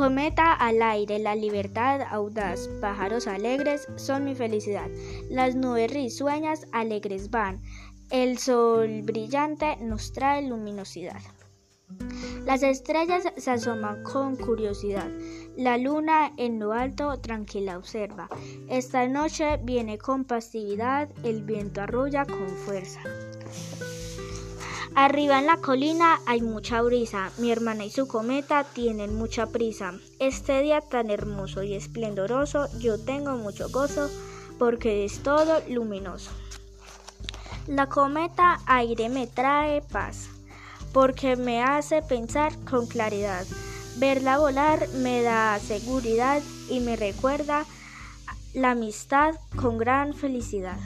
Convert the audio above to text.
Cometa al aire, la libertad audaz, pájaros alegres son mi felicidad. Las nubes risueñas alegres van, el sol brillante nos trae luminosidad. Las estrellas se asoman con curiosidad. La luna en lo alto tranquila observa. Esta noche viene con pasividad, el viento arrulla con fuerza. Arriba en la colina hay mucha brisa, mi hermana y su cometa tienen mucha prisa. Este día tan hermoso y esplendoroso, yo tengo mucho gozo porque es todo luminoso. La cometa aire me trae paz, porque me hace pensar con claridad. Verla volar me da seguridad y me recuerda la amistad con gran felicidad.